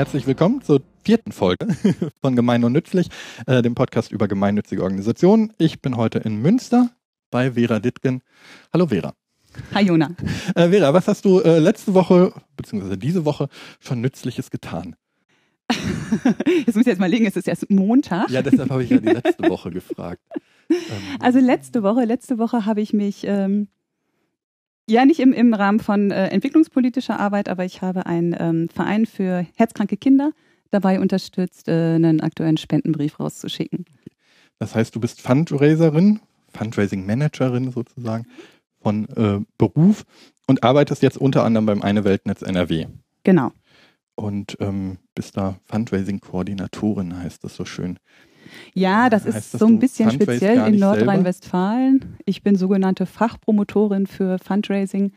Herzlich willkommen zur vierten Folge von Gemein und Nützlich, äh, dem Podcast über gemeinnützige Organisationen. Ich bin heute in Münster bei Vera Dittgen. Hallo Vera. Hi Jona. Äh, Vera, was hast du äh, letzte Woche bzw. diese Woche schon Nützliches getan? jetzt muss ich jetzt mal legen, es ist erst Montag. Ja, deshalb habe ich ja die letzte Woche gefragt. Ähm, also letzte Woche, letzte Woche habe ich mich ähm, ja, nicht im, im Rahmen von äh, entwicklungspolitischer Arbeit, aber ich habe einen ähm, Verein für herzkranke Kinder dabei unterstützt, äh, einen aktuellen Spendenbrief rauszuschicken. Das heißt, du bist Fundraiserin, Fundraising Managerin sozusagen von äh, Beruf und arbeitest jetzt unter anderem beim Eine Weltnetz NRW. Genau. Und ähm, bist da Fundraising-Koordinatorin, heißt das so schön. Ja, das ist das so ein bisschen speziell in Nordrhein-Westfalen. Ich bin sogenannte Fachpromotorin für Fundraising.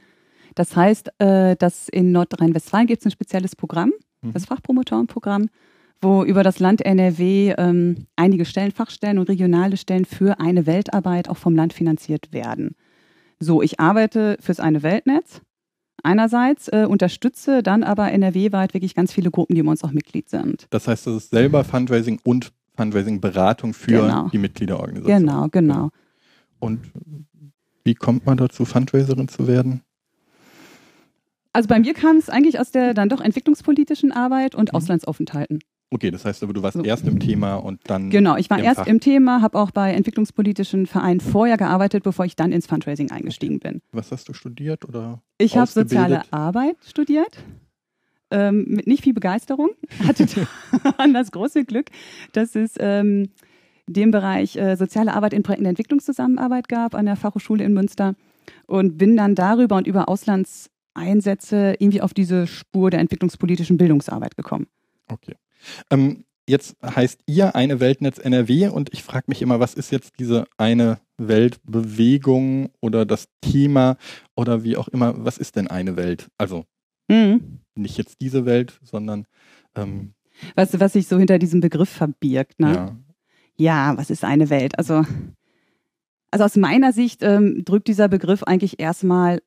Das heißt, äh, dass in Nordrhein-Westfalen gibt es ein spezielles Programm, mhm. das Fachpromotorenprogramm, wo über das Land NRW ähm, einige Stellen, Fachstellen und regionale Stellen für eine Weltarbeit auch vom Land finanziert werden. So, ich arbeite fürs eine Weltnetz einerseits, äh, unterstütze dann aber NRW-weit wirklich ganz viele Gruppen, die bei uns auch Mitglied sind. Das heißt, das ist selber Fundraising und Fundraising-Beratung für genau. die Mitgliederorganisation. Genau, genau. Und wie kommt man dazu, Fundraiserin zu werden? Also bei mir kam es eigentlich aus der dann doch entwicklungspolitischen Arbeit und mhm. Auslandsaufenthalten. Okay, das heißt aber, du warst so. erst im Thema und dann. Genau, ich war im erst Fach. im Thema, habe auch bei entwicklungspolitischen Vereinen vorher gearbeitet, bevor ich dann ins Fundraising eingestiegen bin. Was hast du studiert oder? Ich habe soziale Arbeit studiert ähm, mit nicht viel Begeisterung, hatte dann das große Glück, dass es ähm, den Bereich äh, soziale Arbeit in Projekten der Entwicklungszusammenarbeit gab an der Fachhochschule in Münster und bin dann darüber und über Auslandseinsätze irgendwie auf diese Spur der entwicklungspolitischen Bildungsarbeit gekommen. Okay. Ähm, jetzt heißt ihr eine Weltnetz NRW und ich frage mich immer, was ist jetzt diese eine Weltbewegung oder das Thema oder wie auch immer, was ist denn eine Welt? Also mhm nicht jetzt diese Welt, sondern ähm, was, was sich so hinter diesem Begriff verbirgt, ne? Ja. ja, was ist eine Welt? Also, also aus meiner Sicht ähm, drückt dieser Begriff eigentlich erstmal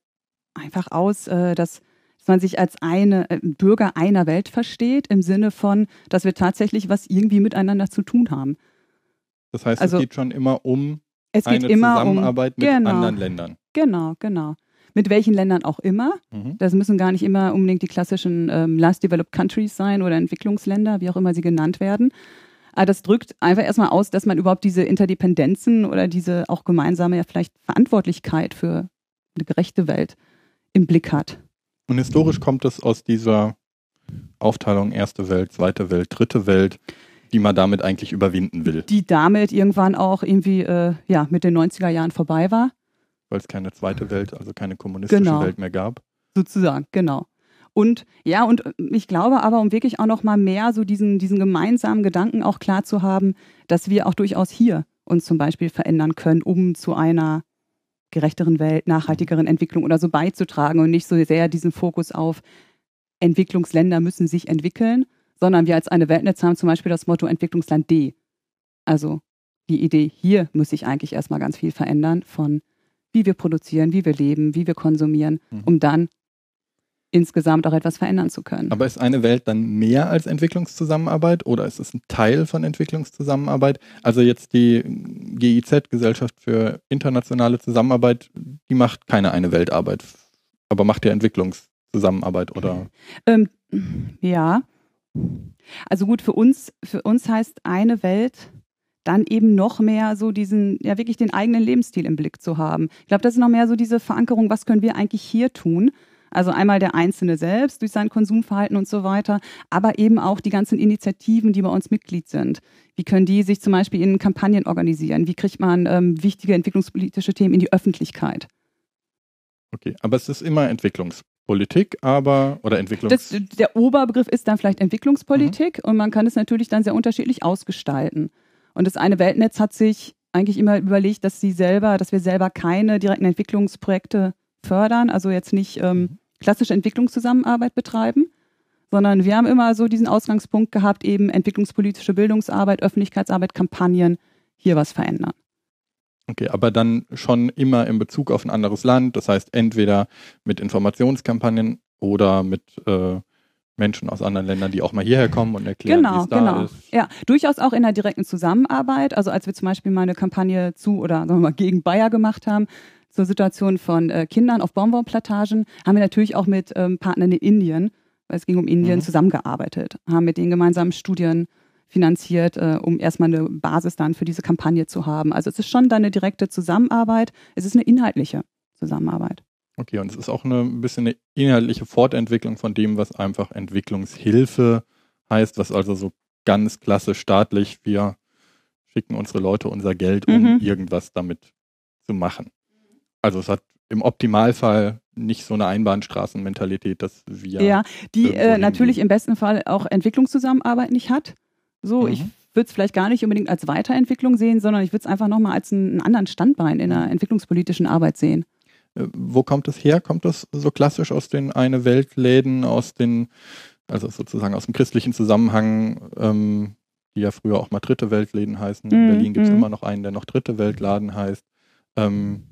einfach aus, äh, dass, dass man sich als eine äh, Bürger einer Welt versteht, im Sinne von, dass wir tatsächlich was irgendwie miteinander zu tun haben. Das heißt, also, es geht schon immer um es eine Zusammenarbeit um, mit genau, anderen Ländern. Genau, genau mit welchen Ländern auch immer. Mhm. Das müssen gar nicht immer unbedingt die klassischen ähm, Last Developed Countries sein oder Entwicklungsländer, wie auch immer sie genannt werden. Aber das drückt einfach erstmal aus, dass man überhaupt diese Interdependenzen oder diese auch gemeinsame ja vielleicht Verantwortlichkeit für eine gerechte Welt im Blick hat. Und historisch kommt es aus dieser Aufteilung erste Welt, zweite Welt, dritte Welt, die man damit eigentlich überwinden will. Die damit irgendwann auch irgendwie äh, ja, mit den 90er Jahren vorbei war weil es keine zweite Welt, also keine kommunistische genau. Welt mehr gab. Sozusagen, genau. Und ja, und ich glaube aber, um wirklich auch noch mal mehr so diesen, diesen gemeinsamen Gedanken auch klar zu haben, dass wir auch durchaus hier uns zum Beispiel verändern können, um zu einer gerechteren Welt, nachhaltigeren Entwicklung oder so beizutragen und nicht so sehr diesen Fokus auf Entwicklungsländer müssen sich entwickeln, sondern wir als eine Weltnetz haben zum Beispiel das Motto Entwicklungsland D. Also die Idee, hier muss sich eigentlich erstmal ganz viel verändern von wie wir produzieren, wie wir leben, wie wir konsumieren, mhm. um dann insgesamt auch etwas verändern zu können. Aber ist eine Welt dann mehr als Entwicklungszusammenarbeit oder ist es ein Teil von Entwicklungszusammenarbeit? Also jetzt die GIZ, Gesellschaft für internationale Zusammenarbeit, die macht keine eine Weltarbeit, aber macht ja Entwicklungszusammenarbeit oder? Ähm, ja. Also gut, für uns, für uns heißt eine Welt dann eben noch mehr so diesen, ja wirklich den eigenen Lebensstil im Blick zu haben. Ich glaube, das ist noch mehr so diese Verankerung, was können wir eigentlich hier tun? Also einmal der Einzelne selbst durch sein Konsumverhalten und so weiter, aber eben auch die ganzen Initiativen, die bei uns Mitglied sind. Wie können die sich zum Beispiel in Kampagnen organisieren? Wie kriegt man ähm, wichtige entwicklungspolitische Themen in die Öffentlichkeit? Okay, aber es ist immer Entwicklungspolitik, aber oder Entwicklungs. Das, der Oberbegriff ist dann vielleicht Entwicklungspolitik mhm. und man kann es natürlich dann sehr unterschiedlich ausgestalten. Und das eine Weltnetz hat sich eigentlich immer überlegt, dass sie selber, dass wir selber keine direkten Entwicklungsprojekte fördern, also jetzt nicht ähm, mhm. klassische Entwicklungszusammenarbeit betreiben, sondern wir haben immer so diesen Ausgangspunkt gehabt, eben entwicklungspolitische Bildungsarbeit, Öffentlichkeitsarbeit, Kampagnen, hier was verändern. Okay, aber dann schon immer in Bezug auf ein anderes Land, das heißt entweder mit Informationskampagnen oder mit äh, Menschen aus anderen Ländern, die auch mal hierher kommen und erklären, genau, wie es da genau. ist. Ja, durchaus auch in der direkten Zusammenarbeit. Also als wir zum Beispiel mal eine Kampagne zu oder sagen wir mal gegen Bayer gemacht haben, zur Situation von äh, Kindern auf Baumwollplantagen, haben wir natürlich auch mit ähm, Partnern in Indien, weil es ging um Indien, Mhm. zusammengearbeitet, haben mit denen gemeinsam Studien finanziert, äh, um erstmal eine Basis dann für diese Kampagne zu haben. Also es ist schon dann eine direkte Zusammenarbeit, es ist eine inhaltliche Zusammenarbeit. Okay, und es ist auch eine, ein bisschen eine inhaltliche Fortentwicklung von dem, was einfach Entwicklungshilfe heißt, was also so ganz klassisch staatlich, wir schicken unsere Leute unser Geld, um Mhm. irgendwas damit zu machen. Also es hat im Optimalfall nicht so eine Einbahnstraßenmentalität, dass wir Ja, die äh, natürlich im besten Fall auch Entwicklungszusammenarbeit nicht hat. So, Mhm. ich würde es vielleicht gar nicht unbedingt als Weiterentwicklung sehen, sondern ich würde es einfach nochmal als einen, einen anderen Standbein in der entwicklungspolitischen Arbeit sehen. Äh, Wo kommt es her? Kommt das so klassisch aus den eine Weltläden, aus den, also sozusagen aus dem christlichen Zusammenhang, ähm, die ja früher auch mal dritte Weltläden heißen. In Mhm, Berlin gibt es mhm. immer noch einen, der noch dritte Weltladen heißt. Ähm,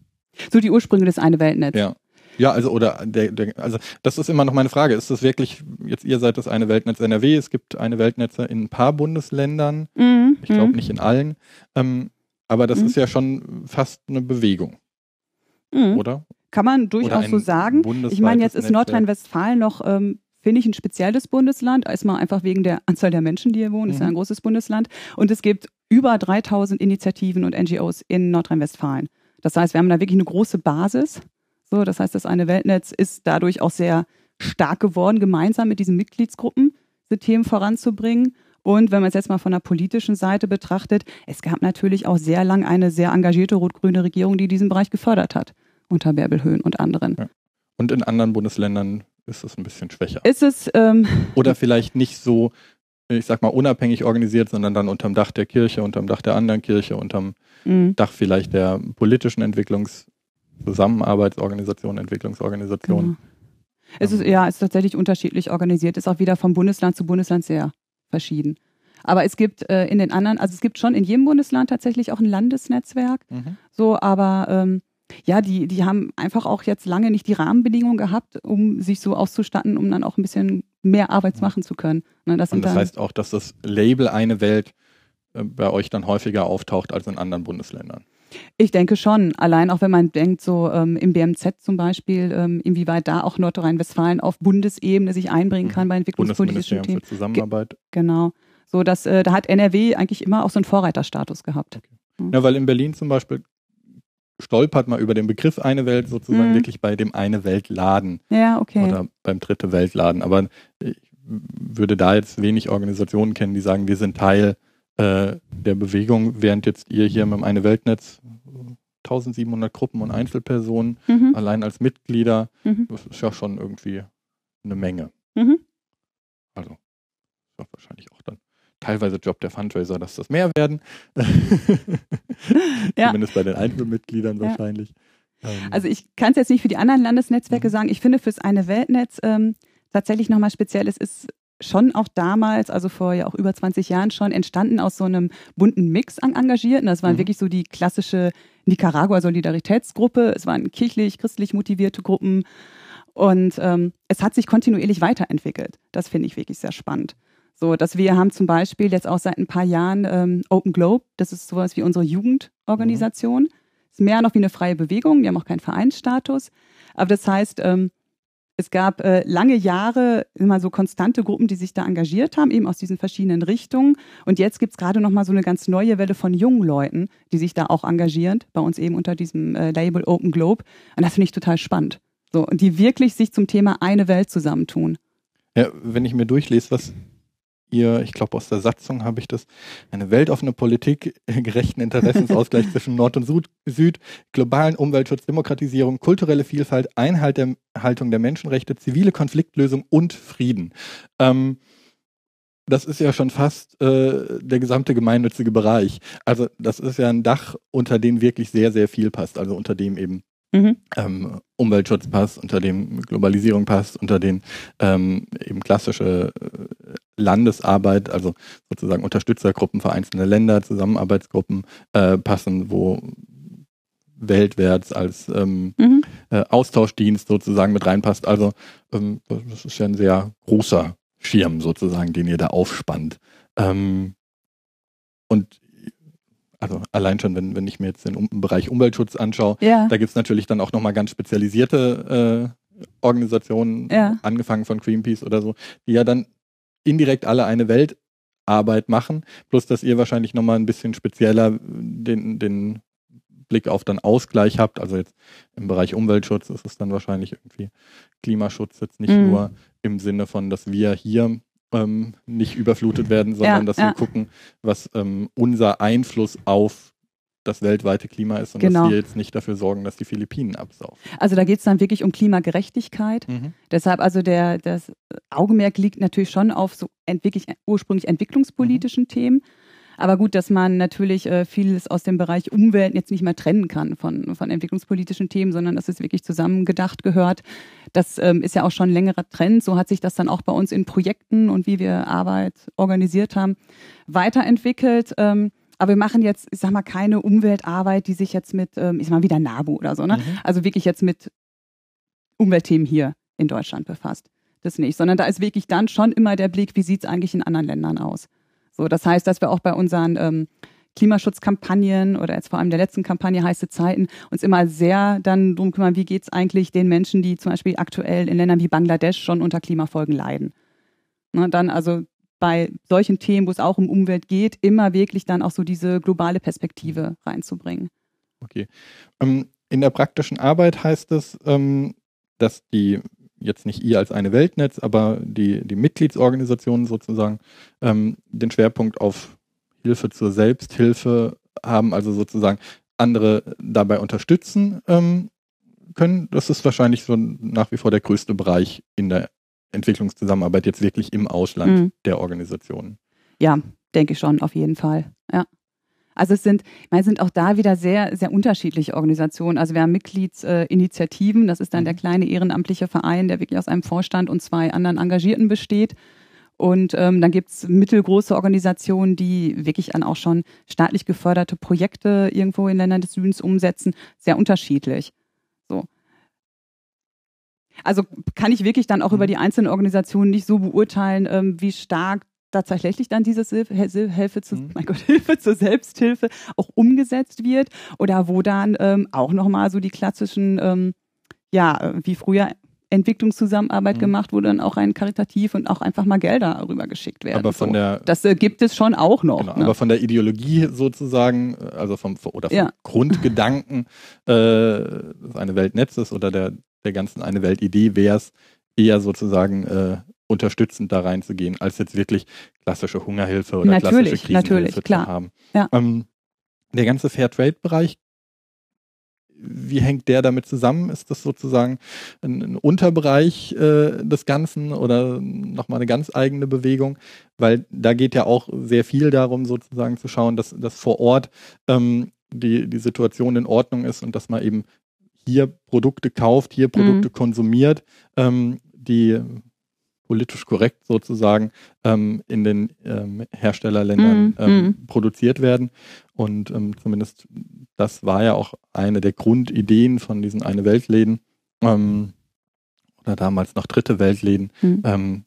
So die Ursprünge des eine Weltnetz. ja. Ja, also oder der, der, also das ist immer noch meine Frage. Ist das wirklich, jetzt ihr seid das eine Weltnetz NRW, es gibt eine Weltnetze in ein paar Bundesländern, Mhm, ich glaube mhm, nicht in allen. Ähm, aber das Mhm. ist ja schon fast eine Bewegung, mhm. oder? Kann man durchaus so sagen. Ich meine, jetzt ist. Nordrhein-Westfalen noch, ähm, finde ich, ein spezielles Bundesland. Erstmal einfach wegen der Anzahl der Menschen, die hier wohnen. Ist ja Mhm. ein großes Bundesland. Und es gibt über 3000 Initiativen und NGOs in Nordrhein-Westfalen. Das heißt, wir haben da wirklich eine große Basis. So, das heißt, das eine Weltnetz ist dadurch auch sehr stark geworden, gemeinsam mit diesen Mitgliedsgruppen diese Themen voranzubringen. Und wenn man es jetzt mal von der politischen Seite betrachtet, es gab natürlich auch sehr lang eine sehr engagierte rot-grüne Regierung, die diesen Bereich gefördert hat. Unter Bärbel Höhn und anderen. Und in anderen Bundesländern ist es ein bisschen schwächer. Ist es, ähm, Oder vielleicht nicht so, ich sag mal, unabhängig organisiert, sondern dann unterm Dach der Kirche, unterm Dach der anderen Kirche, unterm mh, Dach vielleicht der politischen Entwicklungszusammenarbeitsorganisation, Entwicklungsorganisation. genau. Es ist, ja, es ist tatsächlich unterschiedlich organisiert, ist auch wieder vom Bundesland zu Bundesland sehr verschieden. Aber es gibt äh, in den anderen, also es gibt schon in jedem Bundesland tatsächlich auch ein Landesnetzwerk, Mhm. so, aber ähm, ja, die, die haben einfach auch jetzt lange nicht die Rahmenbedingungen gehabt, um sich so auszustatten, um dann auch ein bisschen mehr Arbeit machen zu können. Ne, das Und das heißt auch, dass das Label eine Welt äh, bei euch dann häufiger auftaucht als in anderen Bundesländern. Ich denke schon. Allein auch wenn man denkt, so ähm, im BMZ zum Beispiel, ähm, inwieweit da auch Nordrhein-Westfalen auf Bundesebene sich einbringen kann bei entwicklungspolitischen Themen. für Zusammenarbeit. Genau. So, dass, äh, da hat NRW eigentlich immer auch so einen Vorreiterstatus gehabt. Ja, weil in Berlin zum Beispiel stolpert man über den Begriff eine Welt sozusagen Mhm. wirklich bei dem eine Weltladen Ja, okay. oder beim dritte Weltladen. Aber ich würde da jetzt wenig Organisationen kennen, die sagen, wir sind Teil äh, der Bewegung, während jetzt ihr hier mit dem eine Weltnetz 1700 Gruppen und Einzelpersonen Mhm. allein als Mitglieder, Mhm. das ist ja schon irgendwie eine Menge. Mhm. Also wahrscheinlich auch dann teilweise Job der Fundraiser, dass das mehr werden. Ja. Zumindest bei den Einzelmitgliedern Ja. wahrscheinlich. Ähm, Also ich kann es jetzt nicht für die anderen Landesnetzwerke Mhm. sagen. Ich finde fürs eine Weltnetz ähm, tatsächlich nochmal speziell. Es ist schon auch damals, also vor ja auch über 20 Jahren schon entstanden aus so einem bunten Mix an Engagierten. Das waren Mhm. wirklich so die klassische Nicaragua-Solidaritätsgruppe. Es waren kirchlich, christlich motivierte Gruppen. Und ähm, es hat sich kontinuierlich weiterentwickelt. Das finde ich wirklich sehr spannend. So, dass wir haben zum Beispiel jetzt auch seit ein paar Jahren ähm, Open Globe. Das ist sowas wie unsere Jugendorganisation. Ist mehr noch wie eine freie Bewegung. Die haben auch keinen Vereinsstatus. Aber das heißt, ähm, es gab äh, lange Jahre immer so konstante Gruppen, die sich da engagiert haben, eben aus diesen verschiedenen Richtungen. Und jetzt gibt's gerade noch mal so eine ganz neue Welle von jungen Leuten, die sich da auch engagieren, bei uns eben unter diesem äh, Label Open Globe. Und das finde ich total spannend. So, und die wirklich sich zum Thema eine Welt zusammentun. Ja, wenn ich mir durchlese, was ihr, ich glaube aus der Satzung habe ich das, eine weltoffene Politik, äh, gerechten Interessensausgleich zwischen Nord und Süd, Süd, globalen Umweltschutz, Demokratisierung, kulturelle Vielfalt, Einhaltung der, Haltung der Menschenrechte, zivile Konfliktlösung und Frieden. Ähm, das ist ja schon fast äh, der gesamte gemeinnützige Bereich. Also das ist ja ein Dach, unter dem wirklich sehr, sehr viel passt. Also unter dem eben Mhm. ähm, Umweltschutz passt, unter dem Globalisierung passt, unter den ähm, eben klassische äh, Landesarbeit, also sozusagen Unterstützergruppen für einzelne Länder, Zusammenarbeitsgruppen äh, passen, wo weltwärts als ähm, Mhm. äh, Austauschdienst sozusagen mit reinpasst. Also ähm, das ist ja ein sehr großer Schirm sozusagen, den ihr da aufspannt. Ähm, und also allein schon, wenn, wenn ich mir jetzt den um Bereich Umweltschutz anschaue, Ja. da gibt es natürlich dann auch nochmal ganz spezialisierte äh, Organisationen, Ja. angefangen von Greenpeace oder so, die ja dann indirekt alle eine Weltarbeit machen, bloß dass ihr wahrscheinlich nochmal ein bisschen spezieller den, den Blick auf dann Ausgleich habt. Also jetzt im Bereich Umweltschutz ist es dann wahrscheinlich irgendwie Klimaschutz jetzt nicht Mhm. nur im Sinne von, dass wir hier ähm, nicht überflutet werden, sondern Ja, dass ja. wir gucken, was ähm, unser Einfluss auf das weltweite Klima ist und Genau. dass wir jetzt nicht dafür sorgen, dass die Philippinen absaufen. Also da geht es dann wirklich um Klimagerechtigkeit. Deshalb also der, das Augenmerk liegt natürlich schon auf so wirklich ursprünglich entwicklungspolitischen Themen. Aber gut, dass man natürlich äh, vieles aus dem Bereich Umwelt jetzt nicht mehr trennen kann von, von entwicklungspolitischen Themen, sondern dass es wirklich zusammengedacht gehört. Das ähm, ist ja auch schon ein längerer Trend. So hat sich das dann auch bei uns in Projekten und wie wir Arbeit organisiert haben, weiterentwickelt. Ähm, aber wir machen jetzt, ich sag mal, keine Umweltarbeit, die sich jetzt mit, ähm, ich sag mal, wieder NABU oder so, ne? Mhm. Also wirklich jetzt mit Umweltthemen hier in Deutschland befasst. Das nicht, sondern da ist wirklich dann schon immer der Blick, wie sieht es eigentlich in anderen Ländern aus. So, das heißt, dass wir auch bei unseren ähm, Klimaschutzkampagnen oder jetzt vor allem der letzten Kampagne heiße Zeiten uns immer sehr dann drum kümmern, wie geht es eigentlich den Menschen, die zum Beispiel aktuell in Ländern wie Bangladesch schon unter Klimafolgen leiden. Ne, dann also bei solchen Themen, wo es auch um Umwelt geht, immer wirklich dann auch so diese globale Perspektive reinzubringen. Okay. Ähm, in der praktischen Arbeit heißt es, ähm, dass die jetzt nicht ihr als eine Weltnetz, aber die, die Mitgliedsorganisationen sozusagen ähm, den Schwerpunkt auf Hilfe zur Selbsthilfe haben, also sozusagen andere dabei unterstützen ähm, können. Das ist wahrscheinlich so nach wie vor der größte Bereich in der Entwicklungszusammenarbeit jetzt wirklich im Ausland Mhm. der Organisationen. Ja, denke ich schon, auf jeden Fall. Ja. Also es sind, es sind auch da wieder sehr, sehr unterschiedliche Organisationen. Also wir haben Mitgliedsinitiativen, das ist dann der kleine ehrenamtliche Verein, der wirklich aus einem Vorstand und zwei anderen Engagierten besteht. Und ähm, dann gibt's mittelgroße Organisationen, die wirklich dann auch schon staatlich geförderte Projekte irgendwo in Ländern des Südens umsetzen. Sehr unterschiedlich. So. Also kann ich wirklich dann auch Mhm. über die einzelnen Organisationen nicht so beurteilen, ähm, wie stark tatsächlich dann diese Hilfe, zu, Mhm. mein Gott, Hilfe zur Selbsthilfe auch umgesetzt wird oder wo dann ähm, auch nochmal so die klassischen, ähm, ja, wie früher Entwicklungszusammenarbeit Mhm. gemacht wurde, dann auch rein karitativ und auch einfach mal Gelder rübergeschickt werden. Aber von so. der Das äh, gibt es schon auch noch. Genau, ne? aber von der Ideologie sozusagen, äh, also vom oder vom Ja. Grundgedanken äh, des eine Weltnetzes oder der, der ganzen eine Weltidee wäre es eher sozusagen äh, unterstützend da reinzugehen, als jetzt wirklich klassische Hungerhilfe oder Natürlich, klassische Krisenhilfe natürlich, klar. zu haben. Ja. Ähm, der ganze Fairtrade-Bereich, wie hängt der damit zusammen? Ist das sozusagen ein, ein Unterbereich äh, des Ganzen oder nochmal eine ganz eigene Bewegung? Weil da geht ja auch sehr viel darum, sozusagen zu schauen, dass, dass vor Ort ähm, die, die Situation in Ordnung ist und dass man eben hier Produkte kauft, hier Produkte konsumiert, ähm, die politisch korrekt sozusagen ähm, in den ähm, Herstellerländern Mhm, ähm, mhm. produziert werden. Und ähm, zumindest das war ja auch eine der Grundideen von diesen eine Weltläden ähm, oder damals noch dritte Weltläden, Mhm. ähm,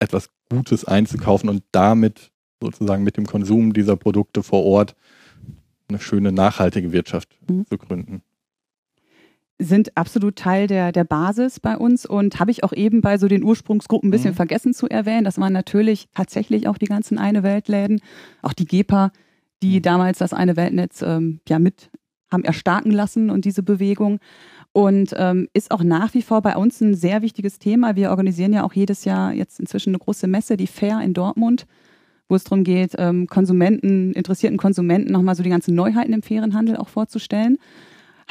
etwas Gutes einzukaufen und damit sozusagen mit dem Konsum dieser Produkte vor Ort eine schöne nachhaltige Wirtschaft zu gründen. Sind absolut Teil der, der Basis bei uns und habe ich auch eben bei so den Ursprungsgruppen ein bisschen Mhm. vergessen zu erwähnen. Das waren natürlich tatsächlich auch die ganzen Eine Weltläden, auch die GEPA, die Mhm. damals das Eine Weltnetz ähm, ja mit haben erstarken lassen und diese Bewegung. Und ähm, ist auch nach wie vor bei uns ein sehr wichtiges Thema. Wir organisieren ja auch jedes Jahr jetzt inzwischen eine große Messe, die Fair in Dortmund, wo es darum geht, ähm, Konsumenten, interessierten Konsumenten nochmal so die ganzen Neuheiten im fairen Handel auch vorzustellen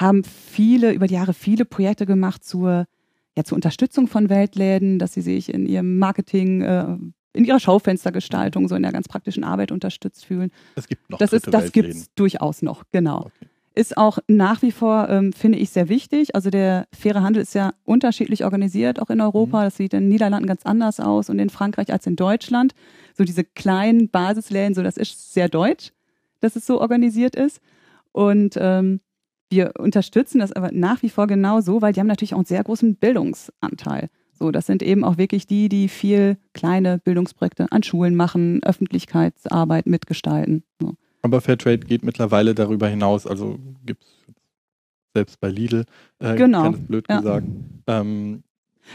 haben viele, über die Jahre viele Projekte gemacht zur, ja, zur Unterstützung von Weltläden, dass sie sich in ihrem Marketing, äh, in ihrer Schaufenstergestaltung, so in der ganz praktischen Arbeit unterstützt fühlen. Es gibt noch Das ist, das Weltläden. gibt's durchaus noch, genau. Okay. Ist auch nach wie vor, ähm, finde ich, sehr wichtig. Also der faire Handel ist ja unterschiedlich organisiert, auch in Europa. Das sieht in den Niederlanden ganz anders aus und in Frankreich als in Deutschland. So diese kleinen Basisläden, so das ist sehr deutsch, dass es so organisiert ist. Und ähm, wir unterstützen das aber nach wie vor genau so, weil die haben natürlich auch einen sehr großen Bildungsanteil. So, das sind eben auch wirklich die, die viel kleine Bildungsprojekte an Schulen machen, Öffentlichkeitsarbeit mitgestalten. So. Aber Fairtrade geht mittlerweile darüber hinaus. Also gibt es selbst bei Lidl, äh, genau. ganz blöd ja. gesagt. Ähm,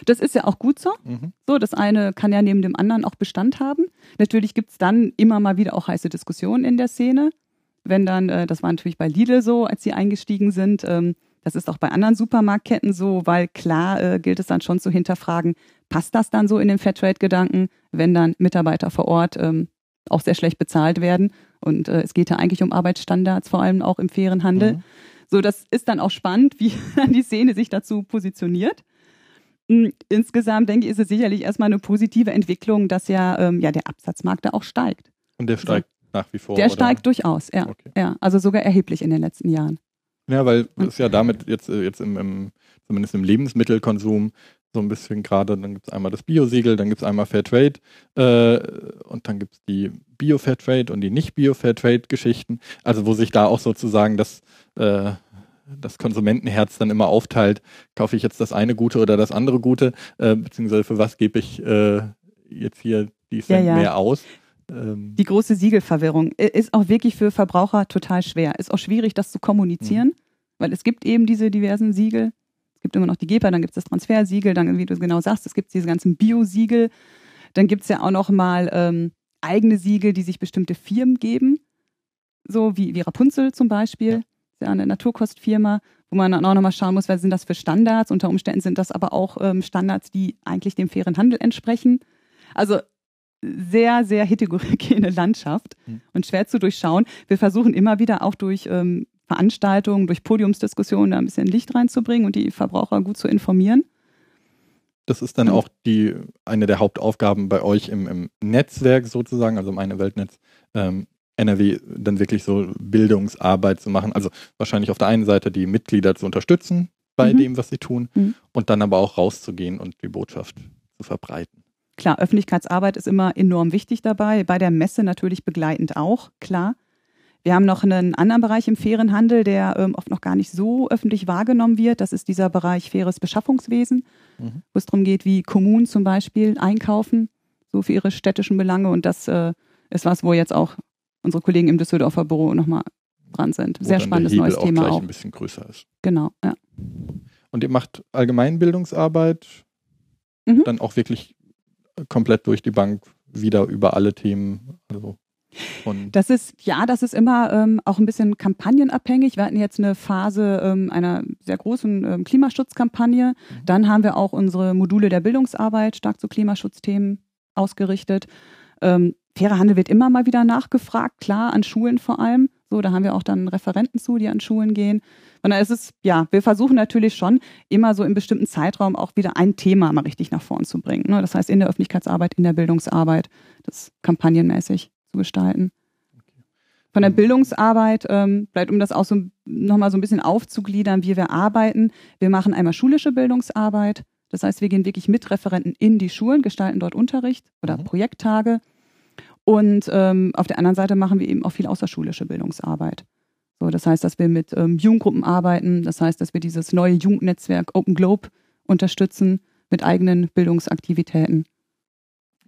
das ist ja auch gut so. Mhm. So, das eine kann ja neben dem anderen auch Bestand haben. Natürlich gibt es dann immer mal wieder auch heiße Diskussionen in der Szene. Wenn dann, äh, das war natürlich bei Lidl so, als sie eingestiegen sind, ähm, das ist auch bei anderen Supermarktketten so, weil klar äh, gilt es dann schon zu hinterfragen, passt das dann so in den Fairtrade-Gedanken, wenn dann Mitarbeiter vor Ort ähm, auch sehr schlecht bezahlt werden. Und äh, es geht ja eigentlich um Arbeitsstandards, vor allem auch im fairen Handel. Mhm. So, das ist dann auch spannend, wie die Szene sich dazu positioniert. Hm, insgesamt denke ich, ist es sicherlich erstmal eine positive Entwicklung, dass ja, ähm, ja der Absatzmarkt da auch steigt. Und der steigt also, nach wie vor? Der oder? steigt durchaus, ja. Okay. ja. Also sogar erheblich in den letzten Jahren. Ja, weil es ja damit jetzt, äh, jetzt im, im, zumindest im Lebensmittelkonsum so ein bisschen gerade, dann gibt es einmal das Bio-Siegel, dann gibt es einmal Fairtrade äh, und dann gibt es die Bio-Fairtrade und die Nicht-Bio-Fairtrade-Geschichten. Also wo sich da auch sozusagen das, äh, das Konsumentenherz dann immer aufteilt, kaufe ich jetzt das eine Gute oder das andere Gute, äh, beziehungsweise für was gebe ich äh, jetzt hier die Cent ja, ja. mehr aus. Ähm, die große Siegelverwirrung ist auch wirklich für Verbraucher total schwer. Ist auch schwierig, das zu kommunizieren, mhm. weil es gibt eben diese diversen Siegel. Es gibt immer noch die GEPA, dann gibt es das Transfersiegel, dann, wie du genau sagst, es gibt diese ganzen Bio-Siegel. Dann gibt es ja auch noch mal ähm, eigene Siegel, die sich bestimmte Firmen geben. So wie, wie Rapunzel zum Beispiel. Ja. Ist ja eine Naturkostfirma, wo man dann auch nochmal schauen muss, was sind das für Standards. Unter Umständen sind das aber auch ähm, Standards, die eigentlich dem fairen Handel entsprechen. Also sehr, sehr heterogene Landschaft mhm. und schwer zu durchschauen. Wir versuchen immer wieder auch durch ähm, Veranstaltungen, durch Podiumsdiskussionen da ein bisschen Licht reinzubringen und die Verbraucher gut zu informieren. Das ist dann auch die eine der Hauptaufgaben bei euch im, im Netzwerk sozusagen, also im eine Weltnetz, ähm, NRW dann wirklich so Bildungsarbeit zu machen. Also wahrscheinlich auf der einen Seite die Mitglieder zu unterstützen bei mhm. dem, was sie tun, mhm. und dann aber auch rauszugehen und die Botschaft zu verbreiten. Klar, Öffentlichkeitsarbeit ist immer enorm wichtig dabei, bei der Messe natürlich begleitend auch, klar. Wir haben noch einen anderen Bereich im fairen Handel, der ähm, oft noch gar nicht so öffentlich wahrgenommen wird. Das ist dieser Bereich faires Beschaffungswesen, mhm. wo es darum geht, wie Kommunen zum Beispiel einkaufen, so für ihre städtischen Belange. Und das äh, ist was, wo jetzt auch unsere Kollegen im Düsseldorfer Büro nochmal dran sind. Sehr spannendes neues auch Thema gleich auch. ein bisschen größer ist. Genau, ja. Und ihr macht Allgemeinbildungsarbeit, mhm. dann auch wirklich komplett durch die Bank wieder über alle Themen. Also das ist, ja, das ist immer ähm, auch ein bisschen kampagnenabhängig. Wir hatten jetzt eine Phase ähm, einer sehr großen ähm, Klimaschutzkampagne. Mhm. Dann haben wir auch unsere Module der Bildungsarbeit stark zu Klimaschutzthemen ausgerichtet. Ähm, fairer Handel wird immer mal wieder nachgefragt, klar, an Schulen vor allem. So, da haben wir auch dann Referenten zu, die an Schulen gehen. Und da ist es, ja, wir versuchen natürlich schon immer so im bestimmten Zeitraum auch wieder ein Thema mal richtig nach vorn zu bringen. Ne? Das heißt, in der Öffentlichkeitsarbeit, in der Bildungsarbeit, das kampagnenmäßig zu gestalten. Von der Bildungsarbeit, ähm, vielleicht um das auch so nochmal so ein bisschen aufzugliedern, wie wir arbeiten. Wir machen einmal schulische Bildungsarbeit. Das heißt, wir gehen wirklich mit Referenten in die Schulen, gestalten dort Unterricht oder mhm. Projekttage. Und ähm, auf der anderen Seite machen wir eben auch viel außerschulische Bildungsarbeit. So, das heißt, dass wir mit ähm, Jugendgruppen arbeiten, das heißt, dass wir dieses neue Jugendnetzwerk Open Globe unterstützen mit eigenen Bildungsaktivitäten.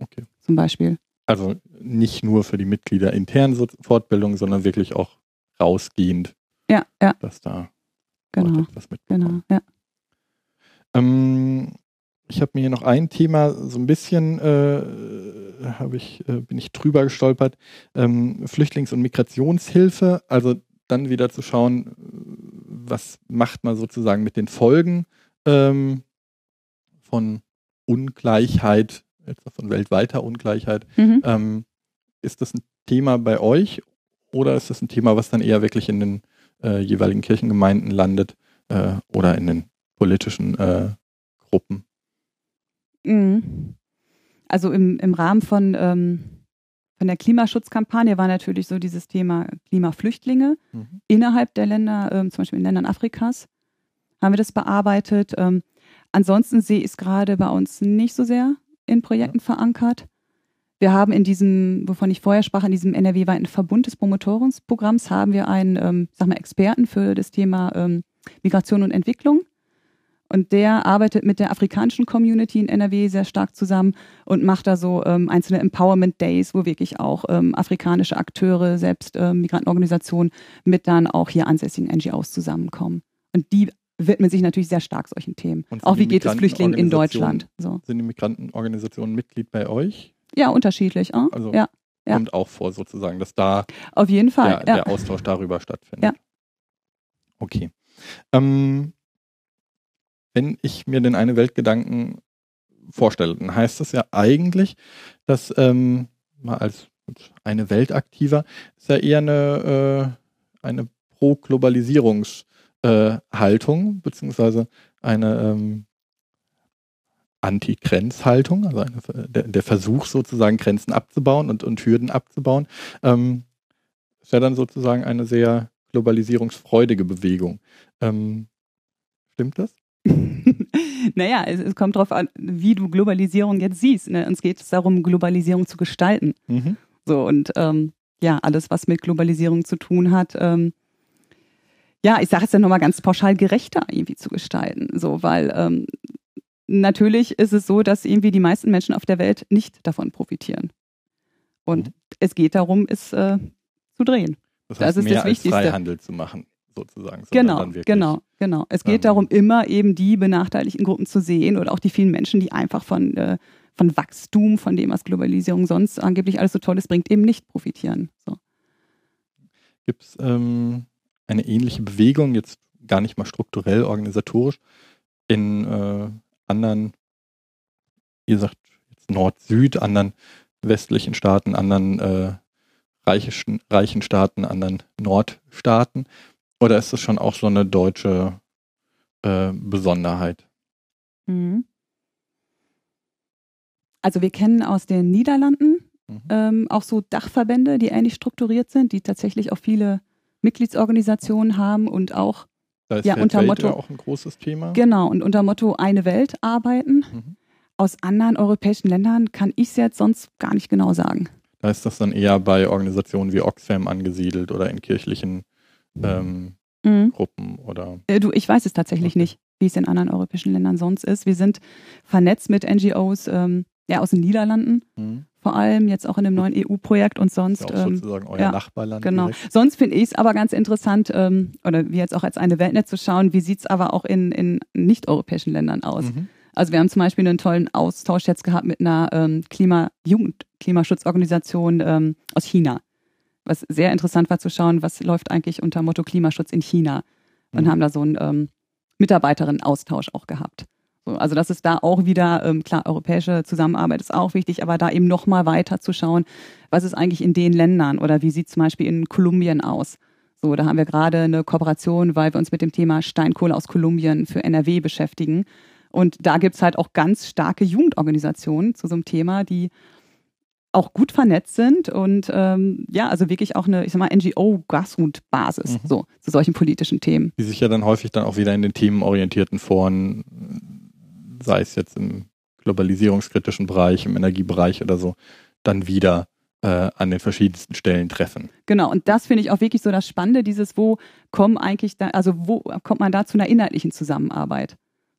Okay. Zum Beispiel. Also nicht nur für die Mitglieder intern Fortbildung, sondern wirklich auch rausgehend. Ja, ja. Dass da genau. was mitbekommen. Genau, ja. Ähm, ich habe mir hier noch ein Thema so ein bisschen äh, habe ich äh, bin ich drüber gestolpert. Ähm, Flüchtlings- und Migrationshilfe. Also dann wieder zu schauen was macht man sozusagen mit den Folgen ähm, von Ungleichheit etwa von weltweiter Ungleichheit. Mhm. ähm, ist das ein Thema bei euch oder ist das ein Thema was dann eher wirklich in den äh, jeweiligen Kirchengemeinden landet äh, oder in den politischen äh, Gruppen Mhm. Also im, im Rahmen von, ähm, von der Klimaschutzkampagne war natürlich so dieses Thema Klimaflüchtlinge mhm. innerhalb der Länder, ähm, zum Beispiel in Ländern Afrikas, haben wir das bearbeitet. Ähm, ansonsten sehe ich es gerade bei uns nicht so sehr in Projekten ja. verankert. Wir haben in diesem, wovon ich vorher sprach, in diesem NRW-weiten Verbund des Promotorinsprogramms haben wir einen, ähm, sag mal, Experten für das Thema ähm, Migration und Entwicklung Und der arbeitet mit der afrikanischen Community in NRW sehr stark zusammen und macht da so ähm, einzelne Empowerment Days, wo wirklich auch ähm, afrikanische Akteure, selbst ähm, Migrantenorganisationen mit dann auch hier ansässigen NGOs zusammenkommen. Und die widmen sich natürlich sehr stark solchen Themen. Auch wie geht es Flüchtlingen in Deutschland? So. Sind die Migrantenorganisationen Mitglied bei euch? Ja, unterschiedlich. Äh? Also ja, ja. kommt auch vor sozusagen, dass da auf jeden Fall der, ja. der Austausch darüber stattfindet. Ja. Okay. Ähm, wenn ich mir den eine Weltgedanken vorstelle, dann heißt das ja eigentlich, dass ähm, mal als eine Weltaktiver ist ja eher eine, äh, eine Pro-Globalisierungshaltung, äh, beziehungsweise eine ähm, Anti-Grenzhaltung, also eine, der, der, Versuch sozusagen Grenzen abzubauen und, und Hürden abzubauen, ähm, ist ja dann sozusagen eine sehr globalisierungsfreudige Bewegung. Ähm, stimmt das? naja, es, es kommt darauf an, wie du Globalisierung jetzt siehst. Ne? Uns geht es darum, Globalisierung zu gestalten. Mhm. So und ähm, ja, alles, was mit Globalisierung zu tun hat, ähm, ja, ich sage es ja nochmal ganz pauschal gerechter irgendwie zu gestalten. So, weil ähm, natürlich ist es so, dass irgendwie die meisten Menschen auf der Welt nicht davon profitieren. Und mhm. es geht darum, es äh, zu drehen. Das, heißt, das ist mehr das Wichtigste. Als Freihandel zu machen, sozusagen. Genau, genau, genau. Es geht ähm, darum, immer eben die benachteiligten Gruppen zu sehen oder auch die vielen Menschen, die einfach von, äh, von Wachstum, von dem, was Globalisierung sonst angeblich alles so Tolles bringt, eben nicht profitieren. So. Gibt es ähm, eine ähnliche Bewegung, jetzt gar nicht mal strukturell, organisatorisch, in äh, anderen, ihr sagt jetzt Nord-Süd, anderen westlichen Staaten, anderen äh, reichen, reichen Staaten, anderen Nordstaaten? Oder ist das schon auch so eine deutsche äh, Besonderheit? Mhm. Also wir kennen aus den Niederlanden mhm. ähm, auch so Dachverbände, die ähnlich strukturiert sind, die tatsächlich auch viele Mitgliedsorganisationen haben und auch da ist ja, unter Motto auch ein großes Thema. Genau, und unter Motto eine Welt arbeiten. Mhm. Aus anderen europäischen Ländern kann ich es jetzt sonst gar nicht genau sagen. Da ist das dann eher bei Organisationen wie Oxfam angesiedelt oder in kirchlichen ähm, mhm. Gruppen oder. Äh, du, ich weiß es tatsächlich okay. nicht, wie es in anderen europäischen Ländern sonst ist. Wir sind vernetzt mit NGOs ähm, ja, aus den Niederlanden. Mhm. Vor allem jetzt auch in dem neuen EU-Projekt und sonst. Ja, sozusagen ähm, euer ja, Nachbarland. Genau. Direkt. Sonst finde ich es aber ganz interessant, ähm, oder wie jetzt auch als eine Weltnet zu schauen, wie sieht es aber auch in, in nicht-europäischen Ländern aus. Mhm. Also wir haben zum Beispiel einen tollen Austausch jetzt gehabt mit einer ähm, Klima Jugend Klimaschutzorganisation ähm, aus China. Was sehr interessant war zu schauen, was läuft eigentlich unter Motto Klimaschutz in China. Und mhm. haben da so einen ähm, Mitarbeiterinnen-Austausch auch gehabt. So, also das ist da auch wieder, ähm, klar, europäische Zusammenarbeit ist auch wichtig, aber da eben nochmal weiter zu schauen, was ist eigentlich in den Ländern oder wie sieht zum Beispiel in Kolumbien aus. So, da haben wir gerade eine Kooperation, weil wir uns mit dem Thema Steinkohle aus Kolumbien für NRW beschäftigen. Und da gibt es halt auch ganz starke Jugendorganisationen zu so einem Thema, die auch gut vernetzt sind und ähm, ja, also wirklich auch eine, ich sag mal, NGO-Grassroot-Basis mhm. so, zu solchen politischen Themen. Die sich ja dann häufig dann auch wieder in den themenorientierten Foren, sei es jetzt im globalisierungskritischen Bereich, im Energiebereich oder so, dann wieder äh, an den verschiedensten Stellen treffen. Genau, und das finde ich auch wirklich so das Spannende, dieses, wo kommen eigentlich da, also wo kommt man da zu einer inhaltlichen Zusammenarbeit?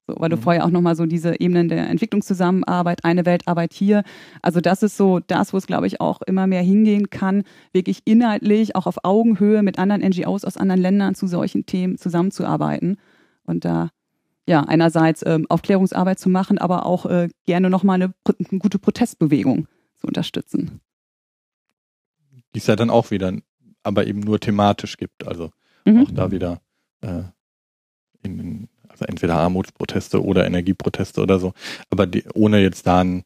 So, weil du mhm. vorher auch nochmal so diese Ebenen der Entwicklungszusammenarbeit, eine Weltarbeit hier. Also das ist so das, wo es, glaube ich, auch immer mehr hingehen kann, wirklich inhaltlich, auch auf Augenhöhe mit anderen NGOs aus anderen Ländern zu solchen Themen zusammenzuarbeiten. Und da ja, einerseits ähm, Aufklärungsarbeit zu machen, aber auch äh, gerne nochmal eine, eine gute Protestbewegung zu unterstützen. Die es ja dann auch wieder, aber eben nur thematisch gibt. Also mhm. auch da wieder äh, in, entweder Armutsproteste oder Energieproteste oder so, aber die, ohne jetzt da einen,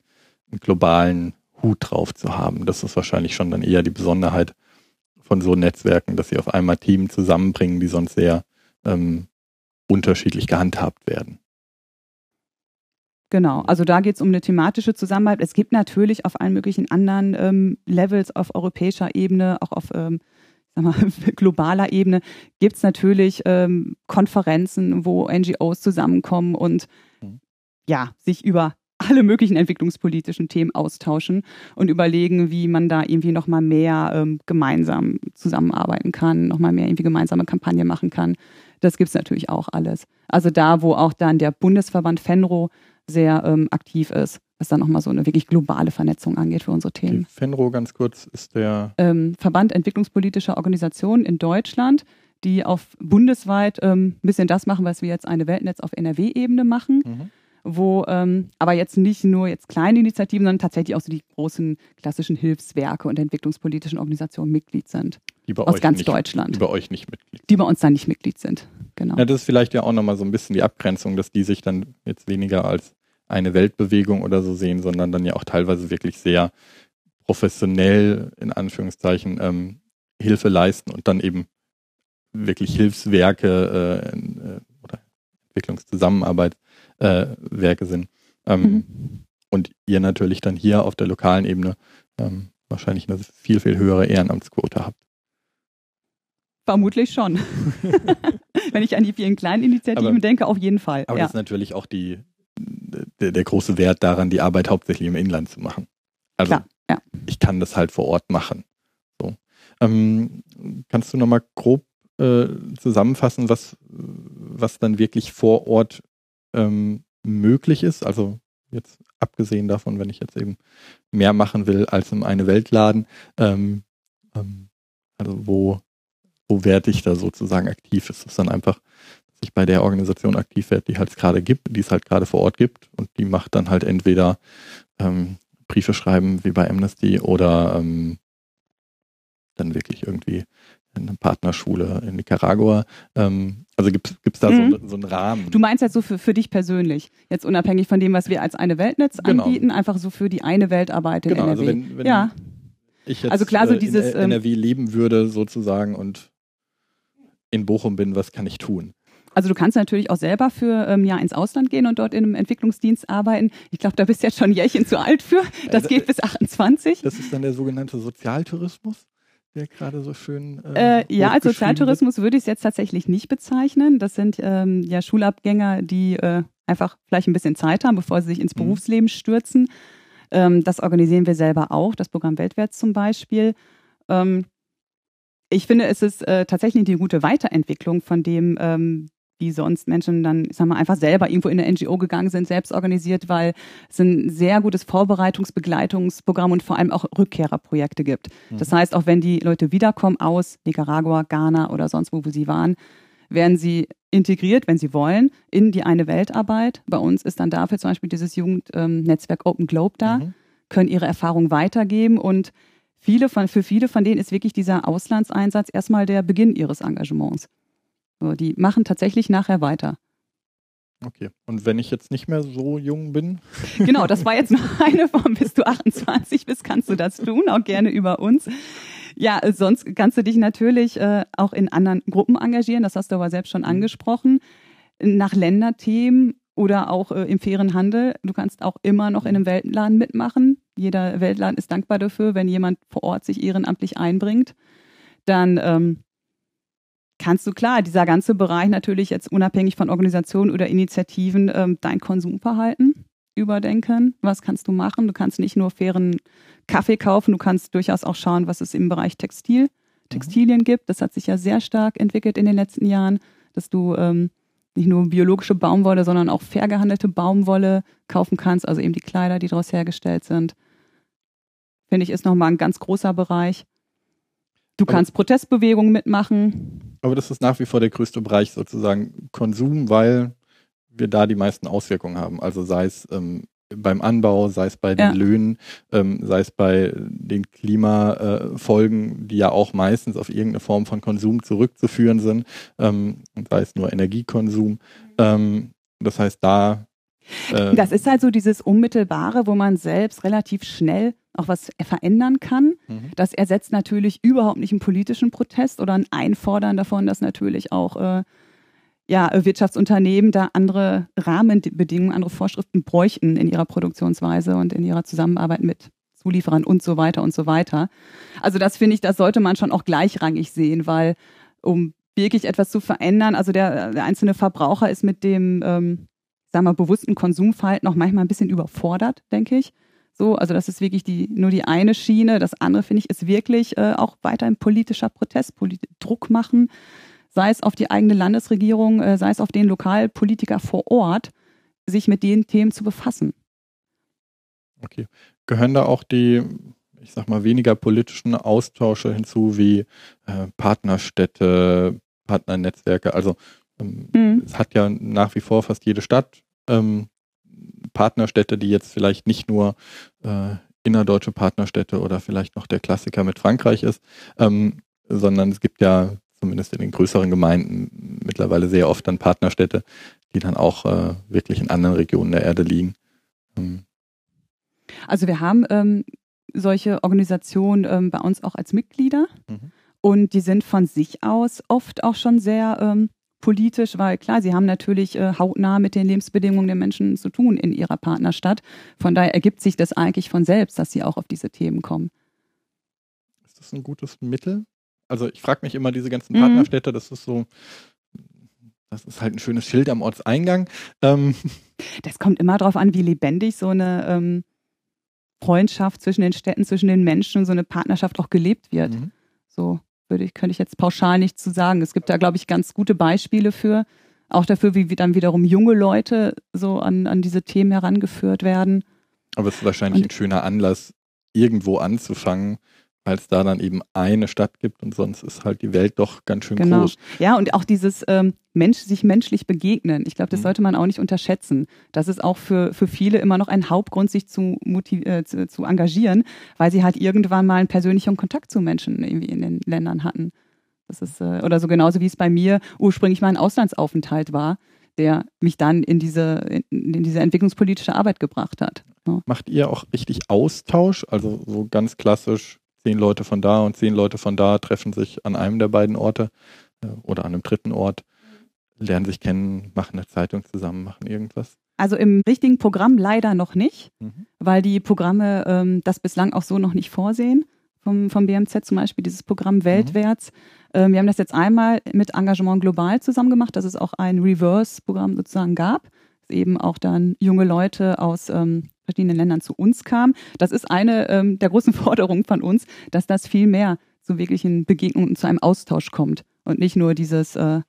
einen, globalen Hut drauf zu haben. Das ist wahrscheinlich schon dann eher die Besonderheit von so Netzwerken, dass sie auf einmal Teams zusammenbringen, die sonst sehr ähm, unterschiedlich gehandhabt werden. Genau, also da geht es um eine thematische Zusammenarbeit. Es gibt natürlich auf allen möglichen anderen ähm, Levels auf europäischer Ebene, auch auf ähm, mal, globaler Ebene gibt es natürlich ähm, Konferenzen, wo NGOs zusammenkommen und mhm. ja, sich über alle möglichen entwicklungspolitischen Themen austauschen und überlegen, wie man da irgendwie nochmal mehr ähm, gemeinsam zusammenarbeiten kann, nochmal mehr irgendwie gemeinsame Kampagne machen kann. Das gibt es natürlich auch alles. Also da, wo auch dann der Bundesverband FENRO sehr ähm, aktiv ist, was dann nochmal so eine wirklich globale Vernetzung angeht für unsere Themen. Okay. FENRO ganz kurz ist der ähm, Verband entwicklungspolitischer Organisationen in Deutschland, die auf bundesweit ähm, ein bisschen das machen, was wir jetzt eine Weltnetz auf NRW-Ebene machen. Mhm wo ähm, aber jetzt nicht nur jetzt kleine Initiativen, sondern tatsächlich auch so die großen klassischen Hilfswerke und entwicklungspolitischen Organisationen Mitglied sind. Die bei aus euch ganz nicht, Deutschland. Die bei euch nicht Mitglied Die bei uns dann nicht Mitglied sind. Genau. Ja, das ist vielleicht ja auch nochmal so ein bisschen die Abgrenzung, dass die sich dann jetzt weniger als eine Weltbewegung oder so sehen, sondern dann ja auch teilweise wirklich sehr professionell in Anführungszeichen ähm, Hilfe leisten und dann eben wirklich Hilfswerke äh, äh, oder Entwicklungszusammenarbeit äh, Werke sind. Ähm, mhm. Und ihr natürlich dann hier auf der lokalen Ebene ähm, wahrscheinlich eine viel, viel höhere Ehrenamtsquote habt. Vermutlich schon. Wenn ich an die vielen kleinen Initiativen aber, denke, auf jeden Fall. Aber ja. das ist natürlich auch die, der, der, große Wert daran, die Arbeit hauptsächlich im Inland zu machen. Also Klar, ja. ich kann das halt vor Ort machen. So. Ähm, kannst du nochmal grob äh, zusammenfassen, was, was dann wirklich vor Ort ähm, möglich ist. Also jetzt abgesehen davon, wenn ich jetzt eben mehr machen will als im eine Weltladen, ähm, ähm, also wo, wo werde ich da sozusagen aktiv? Ist es dann einfach, ich bei der Organisation aktiv werde, die halt es gerade gibt, die es halt gerade vor Ort gibt und die macht dann halt entweder ähm, Briefe schreiben wie bei Amnesty oder ähm, dann wirklich irgendwie eine Partnerschule in Nicaragua. Ähm, also gibt es da mhm. so, so, einen Rahmen? Du meinst jetzt so für, für dich persönlich, jetzt unabhängig von dem, was wir als eine Weltnetz genau. anbieten, einfach so für die eine Weltarbeit in genau, NRW. Also wenn, wenn ja. ich jetzt also klar, so dieses, in ähm, NRW leben würde sozusagen und in Bochum bin, was kann ich tun? Also du kannst natürlich auch selber für ähm, ja ins Ausland gehen und dort in einem Entwicklungsdienst arbeiten. Ich glaube, da bist du jetzt schon ein Jährchen zu alt für. Das geht bis 28. Das ist dann der sogenannte Sozialtourismus? der gerade so schön. Äh, äh, ja, als Sozialtourismus würde ich es jetzt tatsächlich nicht bezeichnen. Das sind ähm, ja Schulabgänger, die äh, einfach vielleicht ein bisschen Zeit haben, bevor sie sich ins mhm. Berufsleben stürzen. Ähm, das organisieren wir selber auch, das Programm Weltwärts zum Beispiel. Ähm, ich finde, es ist äh, tatsächlich eine gute Weiterentwicklung von dem, ähm, wie sonst Menschen dann, ich sag mal, einfach selber irgendwo in eine NGO gegangen sind, selbst organisiert, weil es ein sehr gutes Vorbereitungsbegleitungsprogramm und vor allem auch Rückkehrerprojekte gibt. Mhm. Das heißt, auch wenn die Leute wiederkommen aus Nicaragua, Ghana oder sonst wo, wo sie waren, werden sie integriert, wenn sie wollen, in die eine Weltarbeit. Bei uns ist dann dafür zum Beispiel dieses Jugendnetzwerk ähm, Open Globe da, mhm. können ihre Erfahrungen weitergeben und viele von, für viele von denen ist wirklich dieser Auslandseinsatz erstmal der Beginn ihres Engagements. So, die machen tatsächlich nachher weiter. Okay. Und wenn ich jetzt nicht mehr so jung bin? Genau, das war jetzt noch eine Form. Bis du 28 bist, kannst du das tun, auch gerne über uns. Ja, sonst kannst du dich natürlich äh, auch in anderen Gruppen engagieren. Das hast du aber selbst schon mhm. angesprochen. Nach Länderthemen oder auch äh, im fairen Handel. Du kannst auch immer noch in einem Weltladen mitmachen. Jeder Weltladen ist dankbar dafür, wenn jemand vor Ort sich ehrenamtlich einbringt. Dann ähm, kannst du klar, dieser ganze Bereich natürlich jetzt unabhängig von Organisationen oder Initiativen ähm, dein Konsumverhalten überdenken. Was kannst du machen? Du kannst nicht nur fairen Kaffee kaufen, du kannst durchaus auch schauen, was es im Bereich Textil, Textilien mhm. gibt. Das hat sich ja sehr stark entwickelt in den letzten Jahren, dass du ähm, nicht nur biologische Baumwolle, sondern auch fair gehandelte Baumwolle kaufen kannst, also eben die Kleider, die daraus hergestellt sind. Finde ich, ist nochmal ein ganz großer Bereich. Du kannst aber, Protestbewegungen mitmachen. Aber das ist nach wie vor der größte Bereich sozusagen Konsum, weil wir da die meisten Auswirkungen haben. Also sei es ähm, beim Anbau, sei es bei den ja. Löhnen, ähm, sei es bei den Klimafolgen, äh, die ja auch meistens auf irgendeine Form von Konsum zurückzuführen sind, ähm, sei es nur Energiekonsum. Ähm, das heißt, da. Äh, das ist halt so dieses Unmittelbare, wo man selbst relativ schnell auch was verändern kann. Mhm. Das ersetzt natürlich überhaupt nicht einen politischen Protest oder ein Einfordern davon, dass natürlich auch äh, ja, Wirtschaftsunternehmen da andere Rahmenbedingungen, andere Vorschriften bräuchten in ihrer Produktionsweise und in ihrer Zusammenarbeit mit Zulieferern und so weiter und so weiter. Also das finde ich, das sollte man schon auch gleichrangig sehen, weil um wirklich etwas zu verändern, also der, der einzelne Verbraucher ist mit dem ähm, sagen wir, bewussten Konsumverhalten auch manchmal ein bisschen überfordert, denke ich. So, also das ist wirklich die, nur die eine Schiene. Das andere, finde ich, ist wirklich äh, auch weiterhin politischer Protest, polit Druck machen, sei es auf die eigene Landesregierung, äh, sei es auf den Lokalpolitiker vor Ort, sich mit den Themen zu befassen. Okay. Gehören da auch die, ich sag mal, weniger politischen Austausche hinzu, wie äh, Partnerstädte, Partnernetzwerke? Also ähm, mhm. es hat ja nach wie vor fast jede Stadt ähm, Partnerstädte, die jetzt vielleicht nicht nur äh, innerdeutsche Partnerstädte oder vielleicht noch der Klassiker mit Frankreich ist, ähm, sondern es gibt ja zumindest in den größeren Gemeinden mittlerweile sehr oft dann Partnerstädte, die dann auch äh, wirklich in anderen Regionen der Erde liegen. Ähm. Also wir haben ähm, solche Organisationen ähm, bei uns auch als Mitglieder mhm. und die sind von sich aus oft auch schon sehr ähm, politisch, weil klar, sie haben natürlich äh, hautnah mit den Lebensbedingungen der Menschen zu tun in ihrer Partnerstadt. Von daher ergibt sich das eigentlich von selbst, dass sie auch auf diese Themen kommen. Ist das ein gutes Mittel? Also ich frage mich immer, diese ganzen mhm. Partnerstädte, das ist so, das ist halt ein schönes Schild am Ortseingang. Ähm. Das kommt immer darauf an, wie lebendig so eine ähm, Freundschaft zwischen den Städten, zwischen den Menschen und so eine Partnerschaft auch gelebt wird. Mhm. So würde ich, könnte ich jetzt pauschal nicht zu sagen. Es gibt da, glaube ich, ganz gute Beispiele für. Auch dafür, wie dann wiederum junge Leute so an, an diese Themen herangeführt werden. Aber es ist wahrscheinlich Und, ein schöner Anlass, irgendwo anzufangen, weil es da dann eben eine Stadt gibt und sonst ist halt die Welt doch ganz schön genau. groß. Ja, und auch dieses ähm, Mensch, sich menschlich begegnen. Ich glaube, das mhm. sollte man auch nicht unterschätzen. Das ist auch für, für viele immer noch ein Hauptgrund, sich zu, äh, zu, zu engagieren, weil sie halt irgendwann mal einen persönlichen Kontakt zu Menschen irgendwie in den Ländern hatten. Das ist, äh, oder so genauso wie es bei mir ursprünglich mal ein Auslandsaufenthalt war, der mich dann in diese, in, in diese entwicklungspolitische Arbeit gebracht hat. Ja. Macht ihr auch richtig Austausch? Also so ganz klassisch zehn Leute von da und zehn Leute von da treffen sich an einem der beiden Orte äh, oder an einem dritten Ort, lernen sich kennen, machen eine Zeitung zusammen, machen irgendwas. Also im richtigen Programm leider noch nicht, mhm. weil die Programme ähm, das bislang auch so noch nicht vorsehen. Vom, vom BMZ zum Beispiel dieses Programm. Weltwärts. Mhm. Ähm, wir haben das jetzt einmal mit Engagement Global zusammen gemacht, dass es auch ein Reverse-Programm sozusagen gab. Eben auch dann junge Leute aus ähm, verschiedenen Ländern zu uns kam. Das ist eine ähm, der großen Forderungen von uns, dass das viel mehr zu wirklichen Begegnungen und zu einem Austausch kommt und nicht nur dieses äh,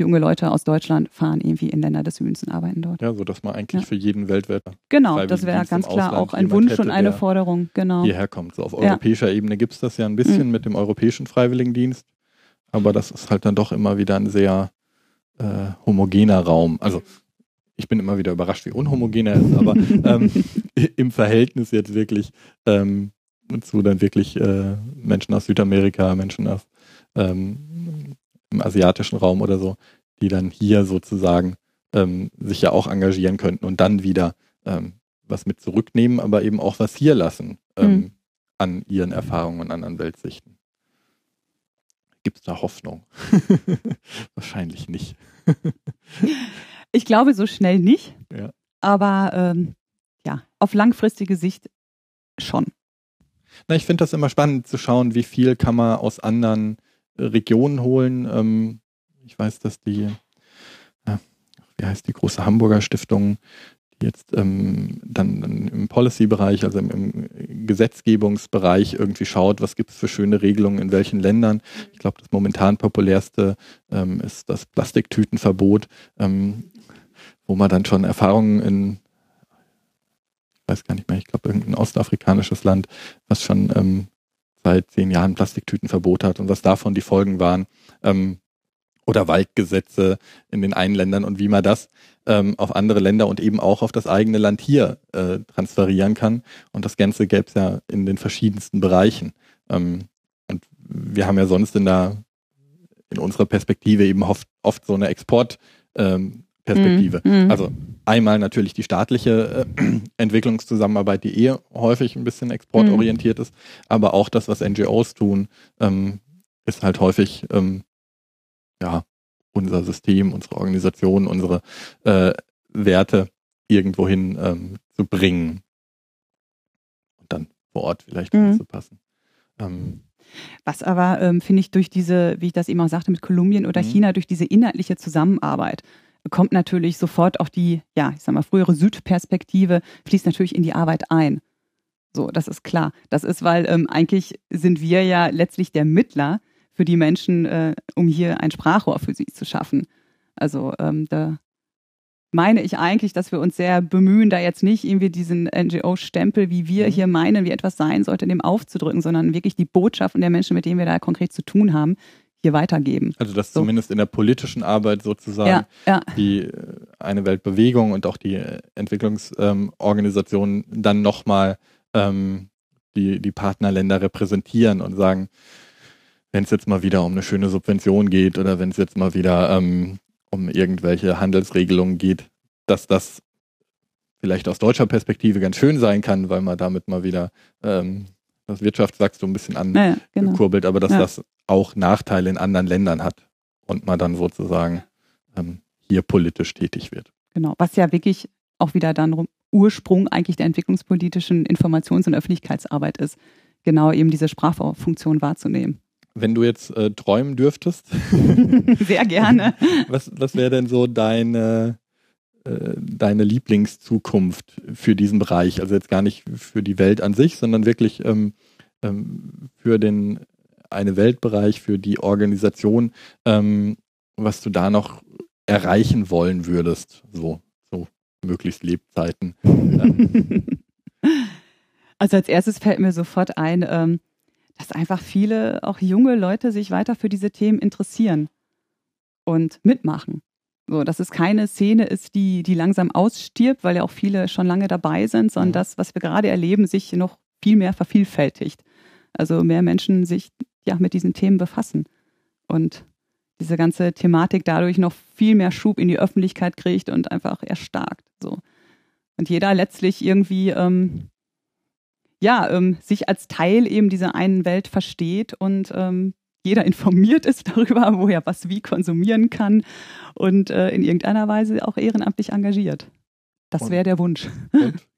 junge Leute aus Deutschland fahren irgendwie in Länder des Südens und arbeiten dort. Ja, so dass man eigentlich ja. für jeden Weltwetter. Genau, das wäre ganz klar auch ein Wunsch hätte, und eine Forderung, genau. Hierher kommt. So auf europäischer ja. Ebene gibt es das ja ein bisschen mhm. mit dem europäischen Freiwilligendienst, aber das ist halt dann doch immer wieder ein sehr äh, homogener Raum. Also ich bin immer wieder überrascht, wie unhomogen er ist, aber ähm, im Verhältnis jetzt wirklich ähm, zu dann wirklich äh, Menschen aus Südamerika, Menschen aus ähm, im asiatischen Raum oder so, die dann hier sozusagen ähm, sich ja auch engagieren könnten und dann wieder ähm, was mit zurücknehmen, aber eben auch was hier lassen mhm. an ihren Erfahrungen und anderen Weltsichten. Gibt es da Hoffnung? Wahrscheinlich nicht. Ich glaube so schnell nicht. Ja. Aber ähm, ja, auf langfristige Sicht schon. Na, ich finde das immer spannend zu schauen, wie viel kann man aus anderen äh, Regionen holen. Ähm, ich weiß, dass die, ja, wie heißt die große Hamburger Stiftung, die jetzt ähm, dann, dann, im Policy-Bereich, also im, im, Gesetzgebungsbereich irgendwie schaut, was gibt es für schöne Regelungen in welchen Ländern. Ich glaube, das momentan populärste ähm, ist das Plastiktütenverbot. Ähm, wo man dann schon Erfahrungen in, ich weiß gar nicht mehr, ich glaube irgendein ostafrikanisches Land, was schon ähm, seit zehn Jahren Plastiktütenverbot hat und was davon die Folgen waren. Ähm, oder Waldgesetze in den einen Ländern und wie man das ähm, auf andere Länder und eben auch auf das eigene Land hier äh, transferieren kann. Und das Ganze gäbe es ja in den verschiedensten Bereichen. Ähm, und wir haben ja sonst in der in unserer Perspektive eben oft, oft so eine Export ähm, Perspektive. Mhm. Also einmal natürlich die staatliche äh, Entwicklungszusammenarbeit, die eh häufig ein bisschen exportorientiert mhm. ist, aber auch das, was NGOs tun, ähm, ist halt häufig ähm, ja unser System, unsere Organisation, unsere äh, Werte irgendwohin ähm, zu bringen und dann vor Ort vielleicht mhm. anzupassen. Ähm, was aber, ähm, finde ich, durch diese, wie ich das eben auch sagte, mit Kolumbien oder mhm. China, durch diese inhaltliche Zusammenarbeit kommt natürlich sofort auch die, ja, ich sag mal, frühere Südperspektive, fließt natürlich in die Arbeit ein. So, das ist klar. Das ist, weil ähm, eigentlich sind wir ja letztlich der Mittler für die Menschen, äh, um hier ein Sprachrohr für sie zu schaffen. Also ähm, da meine ich eigentlich, dass wir uns sehr bemühen, da jetzt nicht irgendwie diesen NGO-Stempel, wie wir mhm. hier meinen, wie etwas sein sollte, dem aufzudrücken, sondern wirklich die Botschaften der Menschen, mit denen wir da konkret zu tun haben, hier weitergeben. Also dass so. zumindest in der politischen Arbeit sozusagen ja, ja. die äh, eine Weltbewegung und auch die äh, Entwicklungsorganisationen ähm, dann nochmal ähm, die, die Partnerländer repräsentieren und sagen, wenn es jetzt mal wieder um eine schöne Subvention geht oder wenn es jetzt mal wieder ähm, um irgendwelche Handelsregelungen geht, dass das vielleicht aus deutscher Perspektive ganz schön sein kann, weil man damit mal wieder ähm, das Wirtschaftswachstum ein bisschen ankurbelt, ja, genau. aber dass ja. das auch Nachteile in anderen Ländern hat und man dann sozusagen ähm, hier politisch tätig wird. Genau, was ja wirklich auch wieder dann Ursprung eigentlich der entwicklungspolitischen Informations- und Öffentlichkeitsarbeit ist, genau eben diese Sprachfunktion wahrzunehmen. Wenn du jetzt äh, träumen dürftest. Sehr gerne. Was, was wäre denn so deine, deine Lieblingszukunft für diesen Bereich? Also jetzt gar nicht für die Welt an sich, sondern wirklich ähm, ähm, für den eine Weltbereich, für die Organisation, ähm, was du da noch erreichen wollen würdest, so, so möglichst Lebzeiten. also als erstes fällt mir sofort ein, ähm, dass einfach viele, auch junge Leute, sich weiter für diese Themen interessieren und mitmachen. So, dass es keine Szene ist, die, die langsam ausstirbt, weil ja auch viele schon lange dabei sind, sondern das, was wir gerade erleben, sich noch viel mehr vervielfältigt. Also mehr Menschen sich ja mit diesen Themen befassen und diese ganze Thematik dadurch noch viel mehr Schub in die Öffentlichkeit kriegt und einfach erstarkt. So. Und jeder letztlich irgendwie ähm, ja, ähm, sich als Teil eben dieser einen Welt versteht und ähm, jeder informiert ist darüber, wo er was wie konsumieren kann und äh, in irgendeiner Weise auch ehrenamtlich engagiert. Das wäre der Wunsch.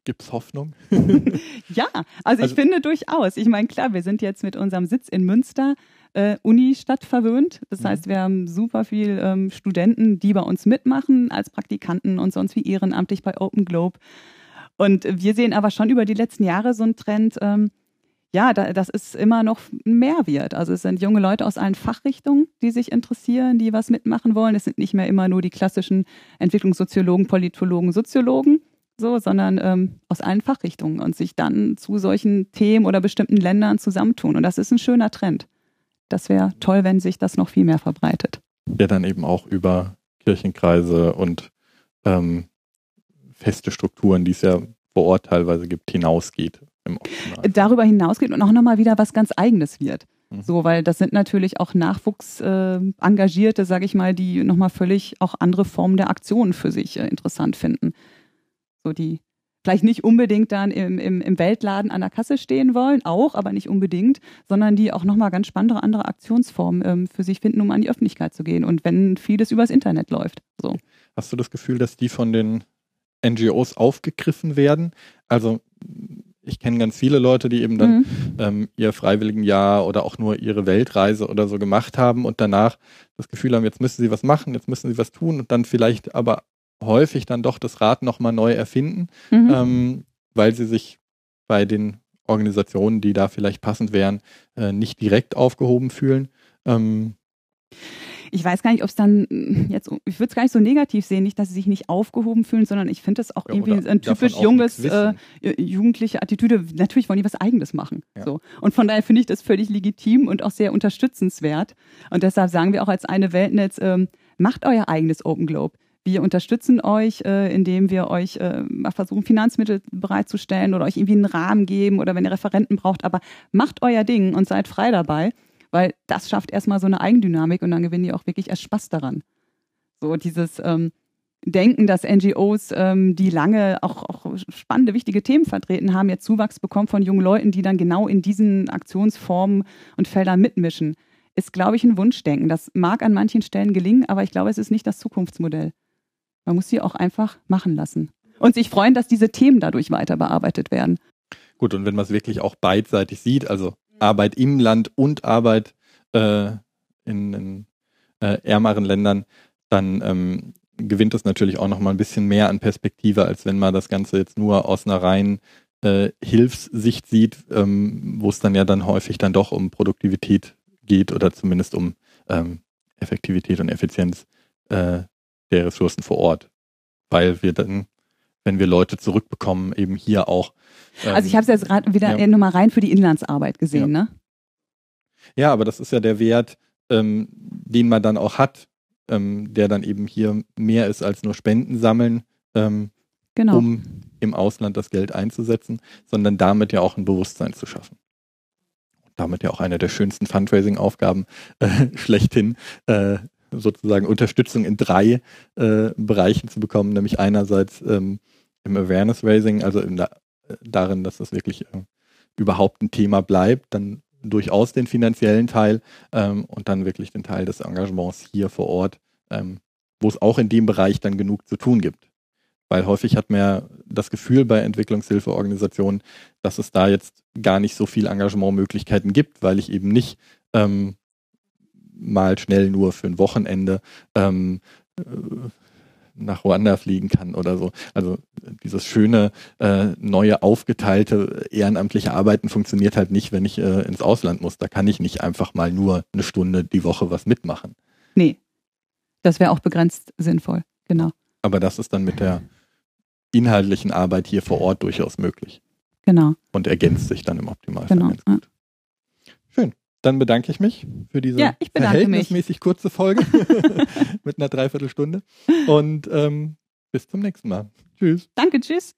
Gibt es Hoffnung? ja, also, also, ich finde durchaus. Ich meine, klar, wir sind jetzt mit unserem Sitz in Münster äh, Uni-Stadt verwöhnt. Das mhm. heißt, wir haben super viel ähm, Studenten, die bei uns mitmachen als Praktikanten und sonst wie ehrenamtlich bei Open Globe. Und wir sehen aber schon über die letzten Jahre so einen Trend, ähm, ja, da, das ist immer noch mehr wird. Also es sind junge Leute aus allen Fachrichtungen, die sich interessieren, die was mitmachen wollen. Es sind nicht mehr immer nur die klassischen Entwicklungssoziologen, Politologen, Soziologen, so, sondern ähm, aus allen Fachrichtungen und sich dann zu solchen Themen oder bestimmten Ländern zusammentun. Und das ist ein schöner Trend. Das wäre toll, wenn sich das noch viel mehr verbreitet. Der dann eben auch über Kirchenkreise und ähm, feste Strukturen, die es ja vor Ort teilweise gibt, hinausgeht. Darüber hinausgeht und auch nochmal wieder was ganz Eigenes wird. Mhm. So, weil das sind natürlich auch Nachwuchsengagierte, äh, sage ich mal, die nochmal völlig auch andere Formen der Aktionen für sich äh, interessant finden. So, die vielleicht nicht unbedingt dann im, im, im Weltladen an der Kasse stehen wollen, auch, aber nicht unbedingt, sondern die auch nochmal ganz spannende andere Aktionsformen ähm, für sich finden, um an die Öffentlichkeit zu gehen. Und wenn vieles übers Internet läuft. So. Hast du das Gefühl, dass die von den NGOs aufgegriffen werden. Also ich kenne ganz viele Leute, die eben dann mhm. ähm, ihr Freiwilligenjahr oder auch nur ihre Weltreise oder so gemacht haben und danach das Gefühl haben, jetzt müssen sie was machen, jetzt müssen sie was tun und dann vielleicht aber häufig dann doch das Rad nochmal neu erfinden, mhm. ähm, weil sie sich bei den Organisationen, die da vielleicht passend wären, äh, nicht direkt aufgehoben fühlen. Ähm, ich weiß gar nicht, ob es dann hm, jetzt, ich würde es gar nicht so negativ sehen, nicht, dass sie sich nicht aufgehoben fühlen, sondern ich finde es auch ja, irgendwie ein typisch junges, äh, jugendliche Attitüde. Natürlich wollen die was Eigenes machen. Ja. So. Und von daher finde ich das völlig legitim und auch sehr unterstützenswert. Und deshalb sagen wir auch als eine Weltnetz, ähm, macht euer eigenes Open Globe. Wir unterstützen euch, äh, indem wir euch äh, versuchen, Finanzmittel bereitzustellen oder euch irgendwie einen Rahmen geben oder wenn ihr Referenten braucht. Aber macht euer Ding und seid frei dabei weil das schafft erstmal so eine Eigendynamik und dann gewinnen die auch wirklich erst Spaß daran. So dieses ähm, Denken, dass NGOs, ähm, die lange auch, auch spannende, wichtige Themen vertreten haben, jetzt Zuwachs bekommen von jungen Leuten, die dann genau in diesen Aktionsformen und Feldern mitmischen, ist, glaube ich, ein Wunschdenken. Das mag an manchen Stellen gelingen, aber ich glaube, es ist nicht das Zukunftsmodell. Man muss sie auch einfach machen lassen. Und sich freuen, dass diese Themen dadurch weiter bearbeitet werden. Gut, und wenn man es wirklich auch beidseitig sieht, also Arbeit im Land und Arbeit äh, in, in äh, ärmeren Ländern, dann ähm, gewinnt es natürlich auch nochmal ein bisschen mehr an Perspektive, als wenn man das Ganze jetzt nur aus einer reinen äh, Hilfssicht sieht, ähm, wo es dann ja dann häufig dann doch um Produktivität geht oder zumindest um ähm, Effektivität und Effizienz äh, der Ressourcen vor Ort. Weil wir dann, wenn wir Leute zurückbekommen, eben hier auch. Ähm, also ich habe es jetzt gerade wieder ja. nochmal rein für die Inlandsarbeit gesehen, ja. ne? Ja, aber das ist ja der Wert, ähm, den man dann auch hat, ähm, der dann eben hier mehr ist als nur Spenden sammeln, ähm, genau. um im Ausland das Geld einzusetzen, sondern damit ja auch ein Bewusstsein zu schaffen. damit ja auch eine der schönsten Fundraising-Aufgaben äh, schlechthin, äh, sozusagen Unterstützung in drei äh, Bereichen zu bekommen, nämlich einerseits ähm, im Awareness Raising, also der, darin, dass das wirklich äh, überhaupt ein Thema bleibt, dann durchaus den finanziellen Teil ähm, und dann wirklich den Teil des Engagements hier vor Ort, ähm, wo es auch in dem Bereich dann genug zu tun gibt. Weil häufig hat man ja das Gefühl bei Entwicklungshilfeorganisationen, dass es da jetzt gar nicht so viel Engagementmöglichkeiten gibt, weil ich eben nicht ähm, mal schnell nur für ein Wochenende ähm, äh, nach Ruanda fliegen kann oder so. Also dieses schöne, äh, neue, aufgeteilte ehrenamtliche Arbeiten funktioniert halt nicht, wenn ich äh, ins Ausland muss. Da kann ich nicht einfach mal nur eine Stunde die Woche was mitmachen. Nee, das wäre auch begrenzt sinnvoll, genau. Aber das ist dann mit der inhaltlichen Arbeit hier vor Ort durchaus möglich. Genau. Und ergänzt sich dann im Optimalfall genau. ganz gut. Dann bedanke ich mich für diese ja, verhältnismäßig mich. kurze Folge mit einer Dreiviertelstunde. Und ähm, bis zum nächsten Mal. Tschüss. Danke, tschüss.